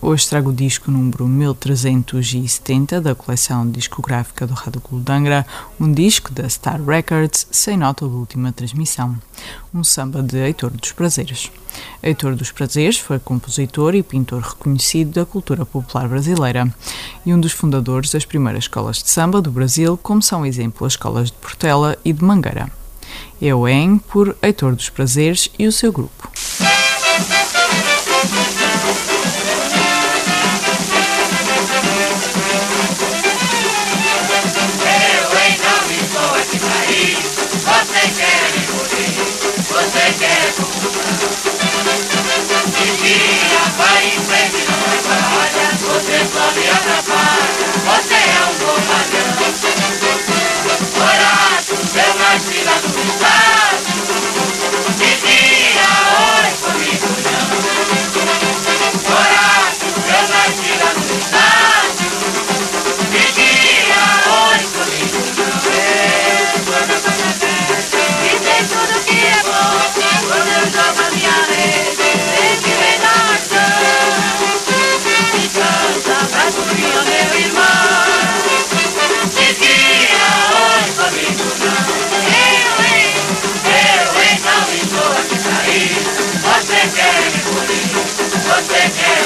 Hoje trago o disco número 1370 da coleção discográfica do Rádio Clube de Angra, um disco da Star Records sem nota de última transmissão, um samba de Heitor dos Prazeres. Heitor dos Prazeres foi compositor e pintor reconhecido da cultura popular brasileira e um dos fundadores das primeiras escolas de samba do Brasil, como são exemplo as escolas de Portela e de Mangueira. O EN por Heitor dos Prazeres e o seu grupo. tudo que é bom é Quando eu jogo a minha Vem vem na ação Me canta, vai meu irmão. Se guia, é hoje comigo não. Eu, hein, eu, hein, não me doa sair tá Você quer me punir, você quer